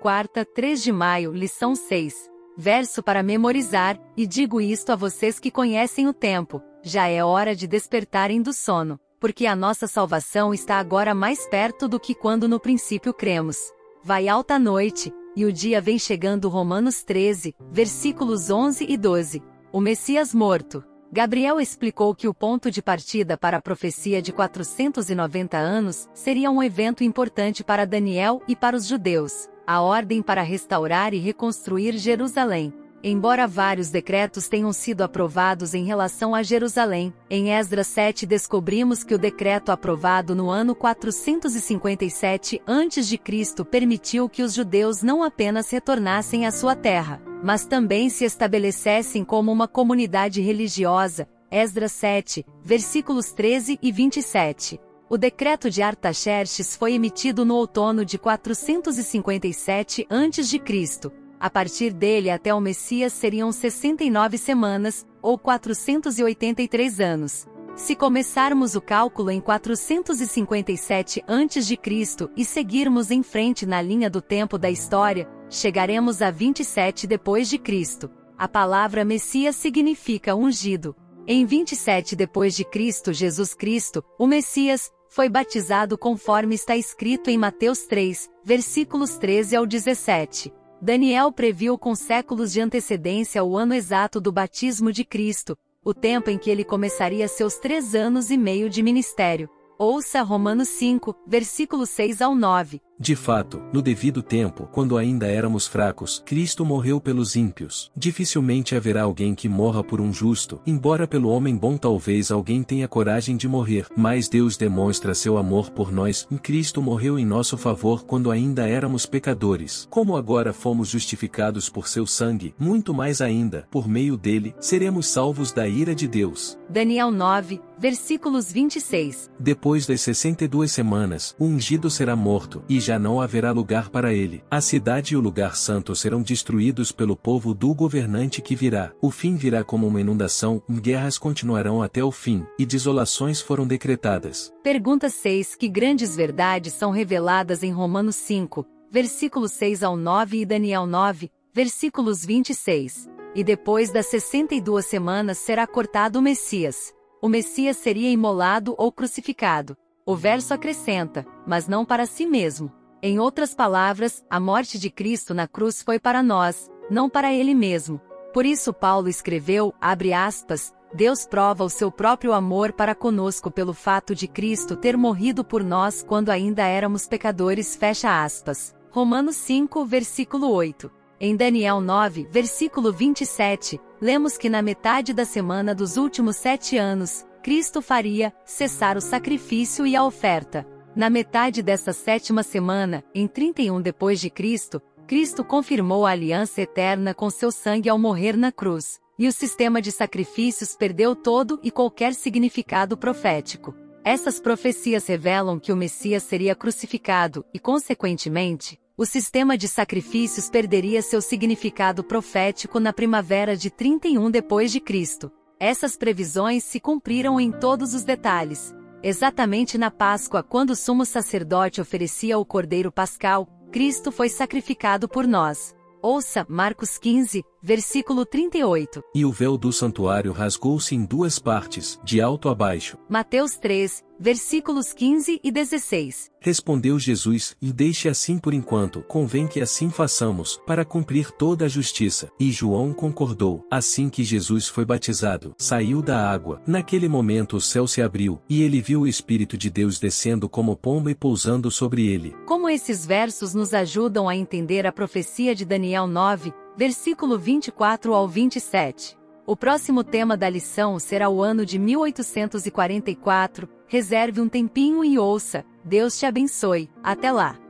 quarta, 3 de maio, lição 6. Verso para memorizar, e digo isto a vocês que conhecem o tempo, já é hora de despertarem do sono, porque a nossa salvação está agora mais perto do que quando no princípio cremos. Vai alta noite, e o dia vem chegando Romanos 13, versículos 11 e 12. O Messias morto. Gabriel explicou que o ponto de partida para a profecia de 490 anos seria um evento importante para Daniel e para os judeus, a ordem para restaurar e reconstruir Jerusalém. Embora vários decretos tenham sido aprovados em relação a Jerusalém, em Esdras 7 descobrimos que o decreto aprovado no ano 457 a.C. permitiu que os judeus não apenas retornassem à sua terra, mas também se estabelecessem como uma comunidade religiosa. Esdras 7, versículos 13 e 27. O decreto de Artaxerxes foi emitido no outono de 457 a.C a partir dele até o Messias seriam 69 semanas, ou 483 anos. Se começarmos o cálculo em 457 a.C. e seguirmos em frente na linha do tempo da história, chegaremos a 27 depois de Cristo. A palavra Messias significa ungido. Em 27 depois de Cristo, Jesus Cristo, o Messias, foi batizado conforme está escrito em Mateus 3, versículos 13 ao 17. Daniel previu com séculos de antecedência o ano exato do batismo de Cristo, o tempo em que ele começaria seus três anos e meio de ministério. Ouça Romanos 5, versículos 6 ao 9. De fato, no devido tempo, quando ainda éramos fracos, Cristo morreu pelos ímpios. Dificilmente haverá alguém que morra por um justo, embora pelo homem bom talvez alguém tenha coragem de morrer, mas Deus demonstra seu amor por nós, Cristo morreu em nosso favor quando ainda éramos pecadores. Como agora fomos justificados por seu sangue, muito mais ainda, por meio dele, seremos salvos da ira de Deus. Daniel 9, versículos 26. Depois das 62 semanas, o ungido será morto, e já já não haverá lugar para ele. A cidade e o lugar santo serão destruídos pelo povo do governante que virá. O fim virá como uma inundação, guerras continuarão até o fim, e desolações foram decretadas. Pergunta 6 Que grandes verdades são reveladas em Romanos 5, versículos 6 ao 9 e Daniel 9, versículos 26. E depois das 62 semanas será cortado o Messias. O Messias seria imolado ou crucificado. O verso acrescenta, mas não para si mesmo. Em outras palavras, a morte de Cristo na cruz foi para nós, não para ele mesmo. Por isso Paulo escreveu, abre aspas, Deus prova o seu próprio amor para conosco pelo fato de Cristo ter morrido por nós quando ainda éramos pecadores, fecha aspas. Romanos 5, versículo 8. Em Daniel 9, versículo 27, lemos que na metade da semana dos últimos sete anos, Cristo faria cessar o sacrifício e a oferta. Na metade desta sétima semana, em 31 depois de Cristo, Cristo confirmou a aliança eterna com seu sangue ao morrer na cruz, e o sistema de sacrifícios perdeu todo e qualquer significado profético. Essas profecias revelam que o Messias seria crucificado e, consequentemente, o sistema de sacrifícios perderia seu significado profético na primavera de 31 depois de Cristo. Essas previsões se cumpriram em todos os detalhes, Exatamente na Páscoa, quando o sumo sacerdote oferecia o cordeiro pascal, Cristo foi sacrificado por nós. Ouça Marcos 15, versículo 38. E o véu do santuário rasgou-se em duas partes, de alto a baixo. Mateus 3, versículos 15 e 16. Respondeu Jesus, e deixe assim por enquanto, convém que assim façamos, para cumprir toda a justiça. E João concordou. Assim que Jesus foi batizado, saiu da água. Naquele momento o céu se abriu, e ele viu o Espírito de Deus descendo como pomba e pousando sobre ele. Como esses versos nos ajudam a entender a profecia de Daniel 9, versículo 24 ao 27. O próximo tema da lição será o ano de 1844. Reserve um tempinho e ouça. Deus te abençoe. Até lá!